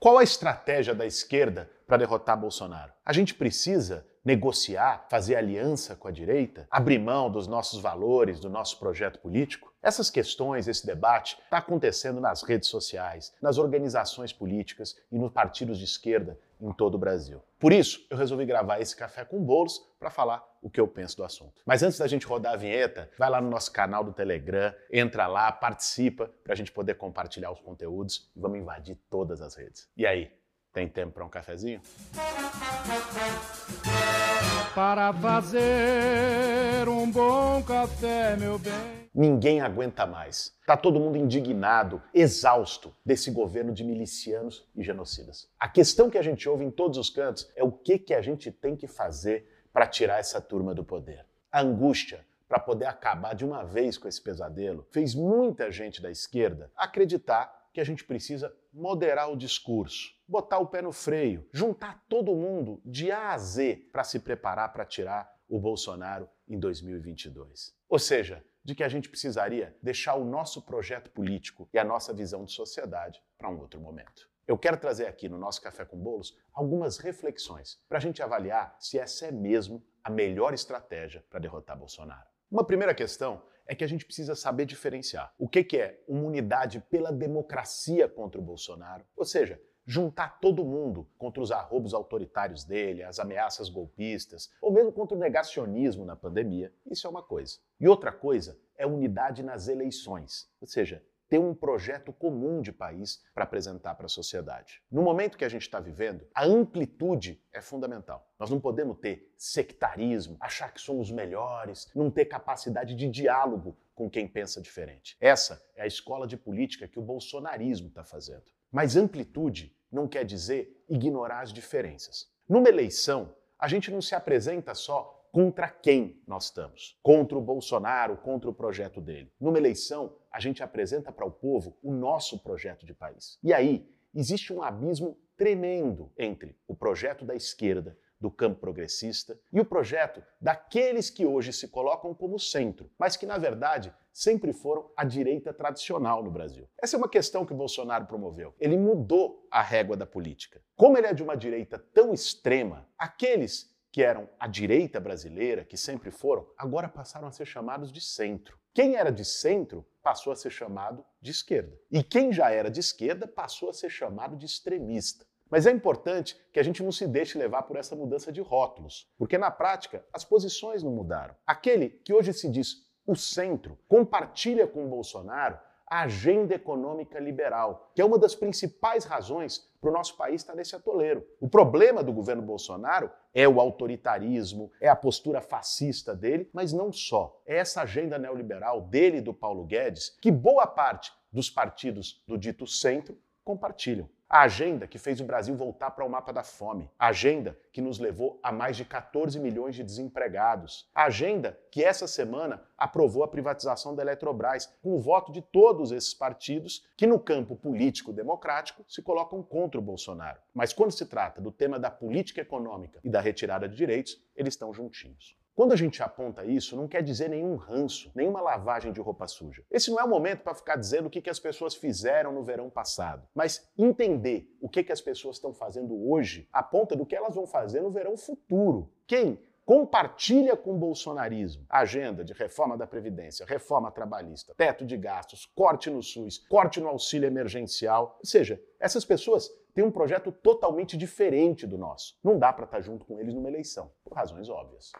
Qual a estratégia da esquerda para derrotar Bolsonaro? A gente precisa negociar, fazer aliança com a direita, abrir mão dos nossos valores, do nosso projeto político? Essas questões, esse debate, está acontecendo nas redes sociais, nas organizações políticas e nos partidos de esquerda em todo o Brasil. Por isso, eu resolvi gravar esse café com bolos para falar o que eu penso do assunto. Mas antes da gente rodar a vinheta, vai lá no nosso canal do Telegram, entra lá, participa para a gente poder compartilhar os conteúdos e vamos invadir todas as redes. E aí, tem tempo para um cafezinho? Para fazer um bom café, meu bem. Ninguém aguenta mais. Tá todo mundo indignado, exausto desse governo de milicianos e genocidas. A questão que a gente ouve em todos os cantos é o que, que a gente tem que fazer para tirar essa turma do poder. A angústia para poder acabar de uma vez com esse pesadelo fez muita gente da esquerda acreditar que a gente precisa moderar o discurso, botar o pé no freio, juntar todo mundo de A a Z para se preparar para tirar o Bolsonaro em 2022. Ou seja, de que a gente precisaria deixar o nosso projeto político e a nossa visão de sociedade para um outro momento. Eu quero trazer aqui no nosso Café com Bolos algumas reflexões para a gente avaliar se essa é mesmo a melhor estratégia para derrotar Bolsonaro. Uma primeira questão é que a gente precisa saber diferenciar o que, que é uma unidade pela democracia contra o Bolsonaro, ou seja, juntar todo mundo contra os arrobos autoritários dele, as ameaças golpistas, ou mesmo contra o negacionismo na pandemia, isso é uma coisa. E outra coisa é unidade nas eleições, ou seja, ter um projeto comum de país para apresentar para a sociedade. No momento que a gente está vivendo, a amplitude é fundamental. Nós não podemos ter sectarismo, achar que somos melhores, não ter capacidade de diálogo com quem pensa diferente. Essa é a escola de política que o bolsonarismo está fazendo. Mas amplitude não quer dizer ignorar as diferenças. Numa eleição, a gente não se apresenta só contra quem nós estamos. Contra o Bolsonaro, contra o projeto dele. Numa eleição, a gente apresenta para o povo o nosso projeto de país. E aí, existe um abismo tremendo entre o projeto da esquerda, do campo progressista, e o projeto daqueles que hoje se colocam como centro, mas que, na verdade, sempre foram a direita tradicional no Brasil. Essa é uma questão que o Bolsonaro promoveu. Ele mudou a régua da política. Como ele é de uma direita tão extrema, aqueles que eram a direita brasileira, que sempre foram, agora passaram a ser chamados de centro. Quem era de centro passou a ser chamado de esquerda. E quem já era de esquerda passou a ser chamado de extremista. Mas é importante que a gente não se deixe levar por essa mudança de rótulos, porque na prática as posições não mudaram. Aquele que hoje se diz o centro compartilha com Bolsonaro a agenda econômica liberal, que é uma das principais razões para o nosso país estar nesse atoleiro. O problema do governo Bolsonaro é o autoritarismo, é a postura fascista dele, mas não só. É essa agenda neoliberal dele e do Paulo Guedes que boa parte dos partidos do dito centro compartilham. A agenda que fez o Brasil voltar para o mapa da fome. A agenda que nos levou a mais de 14 milhões de desempregados. A agenda que essa semana aprovou a privatização da Eletrobras, com o voto de todos esses partidos que, no campo político democrático, se colocam contra o Bolsonaro. Mas quando se trata do tema da política econômica e da retirada de direitos, eles estão juntinhos. Quando a gente aponta isso, não quer dizer nenhum ranço, nenhuma lavagem de roupa suja. Esse não é o momento para ficar dizendo o que, que as pessoas fizeram no verão passado, mas entender o que, que as pessoas estão fazendo hoje aponta do que elas vão fazer no verão futuro. Quem compartilha com o bolsonarismo a agenda de reforma da Previdência, reforma trabalhista, teto de gastos, corte no SUS, corte no auxílio emergencial. Ou seja, essas pessoas têm um projeto totalmente diferente do nosso. Não dá para estar junto com eles numa eleição, por razões óbvias.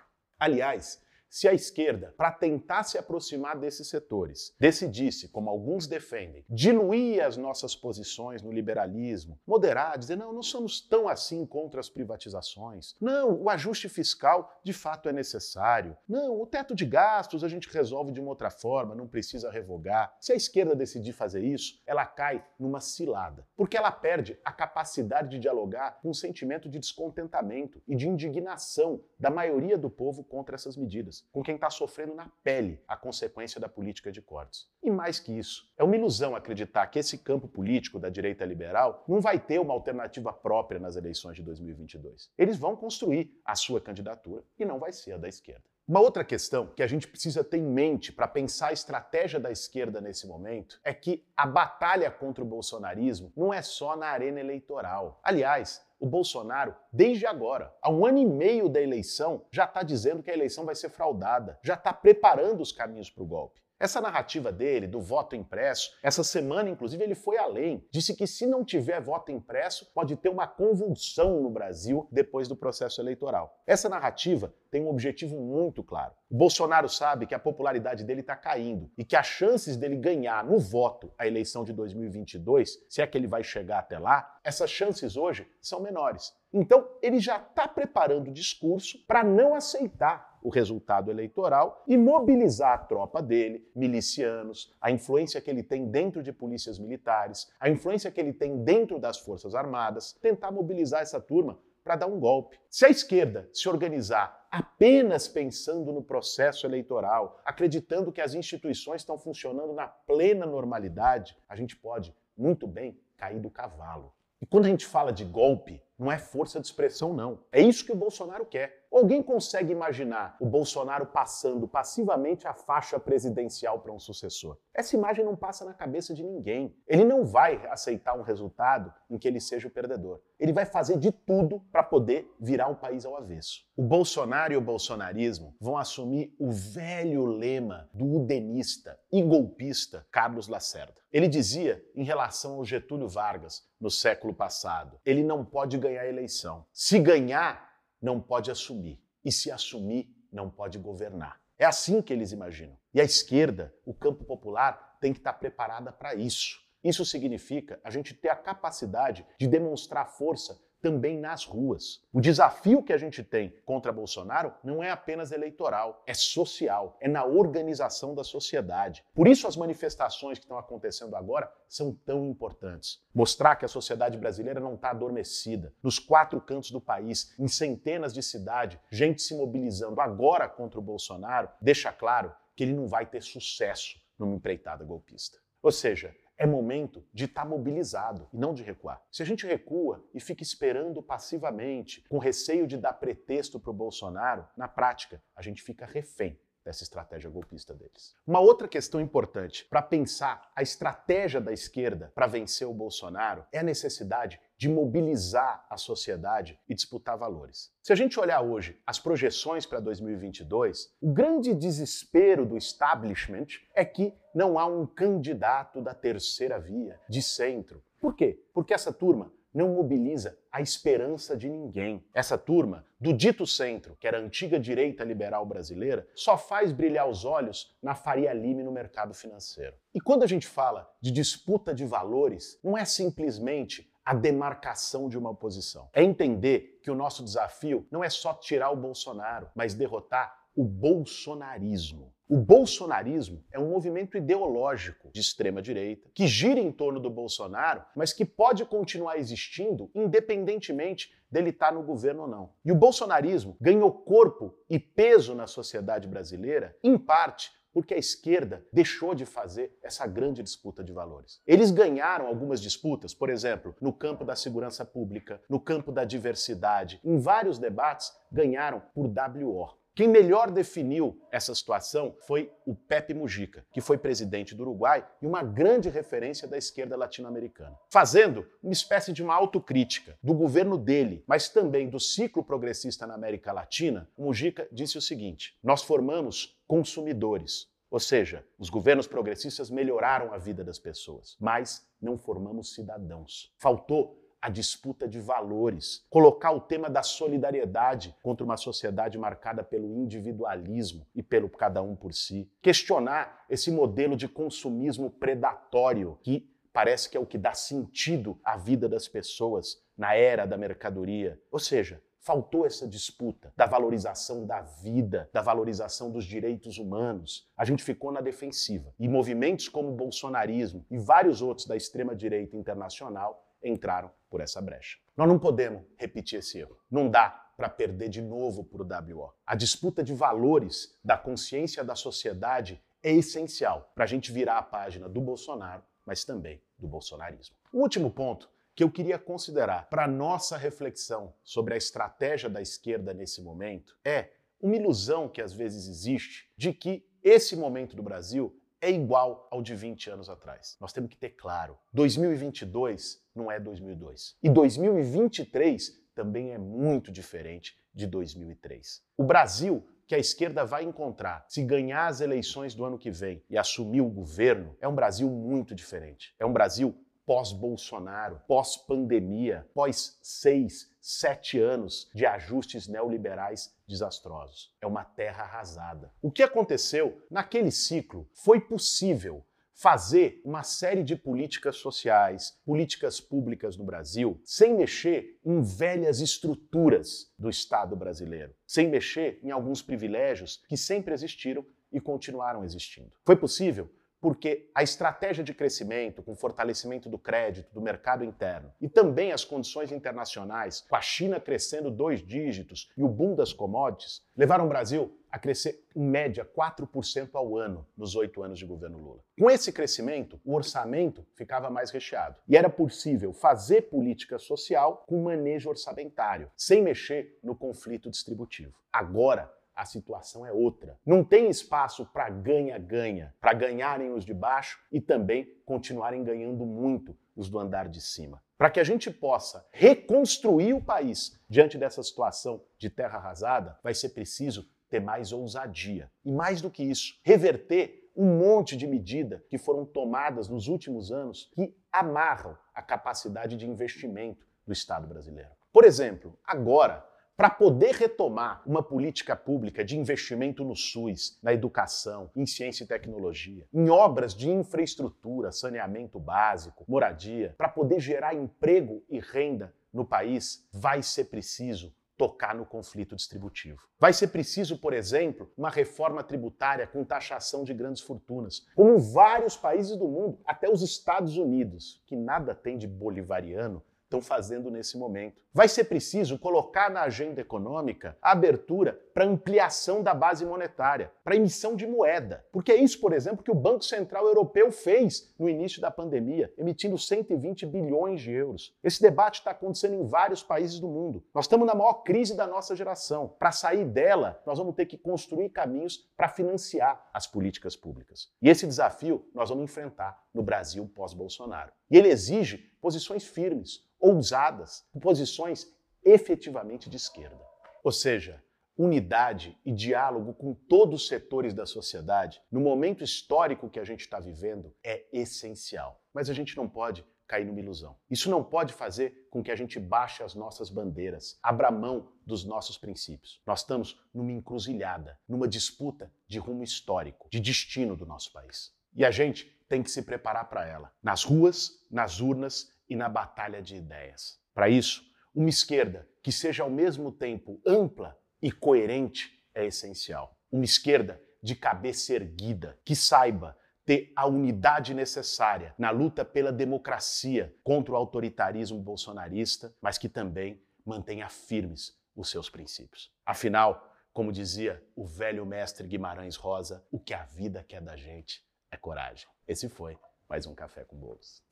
Aliás, se a esquerda, para tentar se aproximar desses setores, decidisse, como alguns defendem, diluir as nossas posições no liberalismo, moderar, dizer, não, não somos tão assim contra as privatizações. Não, o ajuste fiscal de fato é necessário. Não, o teto de gastos a gente resolve de uma outra forma, não precisa revogar. Se a esquerda decidir fazer isso, ela cai numa cilada, porque ela perde a capacidade de dialogar com um sentimento de descontentamento e de indignação da maioria do povo contra essas medidas com quem está sofrendo na pele a consequência da política de cortes. E mais que isso, é uma ilusão acreditar que esse campo político da direita liberal não vai ter uma alternativa própria nas eleições de 2022. Eles vão construir a sua candidatura e não vai ser a da esquerda. Uma outra questão que a gente precisa ter em mente para pensar a estratégia da esquerda nesse momento é que a batalha contra o bolsonarismo não é só na arena eleitoral. Aliás, o Bolsonaro, desde agora, há um ano e meio da eleição, já está dizendo que a eleição vai ser fraudada, já está preparando os caminhos para o golpe. Essa narrativa dele, do voto impresso, essa semana, inclusive, ele foi além. Disse que se não tiver voto impresso, pode ter uma convulsão no Brasil depois do processo eleitoral. Essa narrativa tem um objetivo muito claro. O Bolsonaro sabe que a popularidade dele está caindo e que as chances dele ganhar no voto a eleição de 2022, se é que ele vai chegar até lá, essas chances hoje são menores. Então, ele já está preparando o discurso para não aceitar o resultado eleitoral e mobilizar a tropa dele, milicianos, a influência que ele tem dentro de polícias militares, a influência que ele tem dentro das Forças Armadas, tentar mobilizar essa turma para dar um golpe. Se a esquerda se organizar apenas pensando no processo eleitoral, acreditando que as instituições estão funcionando na plena normalidade, a gente pode muito bem cair do cavalo. E quando a gente fala de golpe, não é força de expressão, não. É isso que o Bolsonaro quer. Alguém consegue imaginar o Bolsonaro passando passivamente a faixa presidencial para um sucessor? Essa imagem não passa na cabeça de ninguém. Ele não vai aceitar um resultado em que ele seja o perdedor. Ele vai fazer de tudo para poder virar um país ao avesso. O Bolsonaro e o bolsonarismo vão assumir o velho lema do udenista e golpista Carlos Lacerda. Ele dizia, em relação ao Getúlio Vargas no século passado, ele não pode ganhar a eleição. Se ganhar, não pode assumir. E se assumir, não pode governar. É assim que eles imaginam. E a esquerda, o campo popular, tem que estar preparada para isso. Isso significa a gente ter a capacidade de demonstrar força também nas ruas. O desafio que a gente tem contra Bolsonaro não é apenas eleitoral, é social, é na organização da sociedade. Por isso as manifestações que estão acontecendo agora são tão importantes. Mostrar que a sociedade brasileira não está adormecida. Nos quatro cantos do país, em centenas de cidades, gente se mobilizando agora contra o Bolsonaro, deixa claro que ele não vai ter sucesso numa empreitada golpista. Ou seja, é momento de estar tá mobilizado e não de recuar. Se a gente recua e fica esperando passivamente, com receio de dar pretexto para o Bolsonaro, na prática, a gente fica refém dessa estratégia golpista deles. Uma outra questão importante para pensar a estratégia da esquerda para vencer o Bolsonaro é a necessidade de mobilizar a sociedade e disputar valores. Se a gente olhar hoje as projeções para 2022, o grande desespero do establishment é que não há um candidato da terceira via, de centro. Por quê? Porque essa turma não mobiliza a esperança de ninguém. Essa turma, do dito centro, que era a antiga direita liberal brasileira, só faz brilhar os olhos na Faria Lime no mercado financeiro. E quando a gente fala de disputa de valores, não é simplesmente a demarcação de uma oposição. É entender que o nosso desafio não é só tirar o Bolsonaro, mas derrotar o bolsonarismo. O bolsonarismo é um movimento ideológico de extrema direita que gira em torno do Bolsonaro, mas que pode continuar existindo independentemente dele estar no governo ou não. E o bolsonarismo ganhou corpo e peso na sociedade brasileira, em parte porque a esquerda deixou de fazer essa grande disputa de valores. Eles ganharam algumas disputas, por exemplo, no campo da segurança pública, no campo da diversidade, em vários debates ganharam por WO. Quem melhor definiu essa situação foi o Pepe Mujica, que foi presidente do Uruguai e uma grande referência da esquerda latino-americana. Fazendo uma espécie de uma autocrítica do governo dele, mas também do ciclo progressista na América Latina, o Mujica disse o seguinte: Nós formamos consumidores. Ou seja, os governos progressistas melhoraram a vida das pessoas, mas não formamos cidadãos. Faltou a disputa de valores, colocar o tema da solidariedade contra uma sociedade marcada pelo individualismo e pelo cada um por si, questionar esse modelo de consumismo predatório que parece que é o que dá sentido à vida das pessoas na era da mercadoria. Ou seja, Faltou essa disputa da valorização da vida, da valorização dos direitos humanos. A gente ficou na defensiva. E movimentos como o bolsonarismo e vários outros da extrema-direita internacional entraram por essa brecha. Nós não podemos repetir esse erro. Não dá para perder de novo para o WO. A disputa de valores da consciência da sociedade é essencial para a gente virar a página do Bolsonaro, mas também do bolsonarismo. O último ponto que eu queria considerar para nossa reflexão sobre a estratégia da esquerda nesse momento é uma ilusão que às vezes existe de que esse momento do Brasil é igual ao de 20 anos atrás. Nós temos que ter claro, 2022 não é 2002. E 2023 também é muito diferente de 2003. O Brasil que a esquerda vai encontrar se ganhar as eleições do ano que vem e assumir o governo é um Brasil muito diferente. É um Brasil pós-Bolsonaro, pós-pandemia, pós seis, sete anos de ajustes neoliberais desastrosos. É uma terra arrasada. O que aconteceu naquele ciclo foi possível fazer uma série de políticas sociais, políticas públicas no Brasil, sem mexer em velhas estruturas do Estado brasileiro, sem mexer em alguns privilégios que sempre existiram e continuaram existindo. Foi possível porque a estratégia de crescimento, com fortalecimento do crédito, do mercado interno e também as condições internacionais, com a China crescendo dois dígitos e o boom das commodities, levaram o Brasil a crescer em média 4% ao ano nos oito anos de governo Lula. Com esse crescimento, o orçamento ficava mais recheado e era possível fazer política social com manejo orçamentário, sem mexer no conflito distributivo. Agora, a situação é outra. Não tem espaço para ganha-ganha, para ganharem os de baixo e também continuarem ganhando muito os do andar de cima. Para que a gente possa reconstruir o país diante dessa situação de terra arrasada, vai ser preciso ter mais ousadia. E mais do que isso, reverter um monte de medidas que foram tomadas nos últimos anos que amarram a capacidade de investimento do Estado brasileiro. Por exemplo, agora para poder retomar uma política pública de investimento no SUS, na educação, em ciência e tecnologia, em obras de infraestrutura, saneamento básico, moradia, para poder gerar emprego e renda no país, vai ser preciso tocar no conflito distributivo. Vai ser preciso, por exemplo, uma reforma tributária com taxação de grandes fortunas, como vários países do mundo, até os Estados Unidos, que nada tem de bolivariano, estão fazendo nesse momento. Vai ser preciso colocar na agenda econômica a abertura para ampliação da base monetária, para emissão de moeda. Porque é isso, por exemplo, que o Banco Central Europeu fez no início da pandemia, emitindo 120 bilhões de euros. Esse debate está acontecendo em vários países do mundo. Nós estamos na maior crise da nossa geração. Para sair dela, nós vamos ter que construir caminhos para financiar as políticas públicas. E esse desafio nós vamos enfrentar no Brasil pós-Bolsonaro. E ele exige posições firmes, ousadas, posições efetivamente de esquerda. Ou seja, unidade e diálogo com todos os setores da sociedade, no momento histórico que a gente está vivendo, é essencial. Mas a gente não pode cair numa ilusão. Isso não pode fazer com que a gente baixe as nossas bandeiras, abra mão dos nossos princípios. Nós estamos numa encruzilhada, numa disputa de rumo histórico, de destino do nosso país. E a gente tem que se preparar para ela, nas ruas, nas urnas e na batalha de ideias. Para isso, uma esquerda que seja ao mesmo tempo ampla e coerente é essencial. Uma esquerda de cabeça erguida, que saiba ter a unidade necessária na luta pela democracia contra o autoritarismo bolsonarista, mas que também mantenha firmes os seus princípios. Afinal, como dizia o velho mestre Guimarães Rosa, o que a vida quer da gente é coragem. Esse foi mais um Café com Bolos.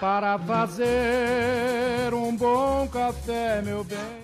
Para fazer um bom café, meu bem.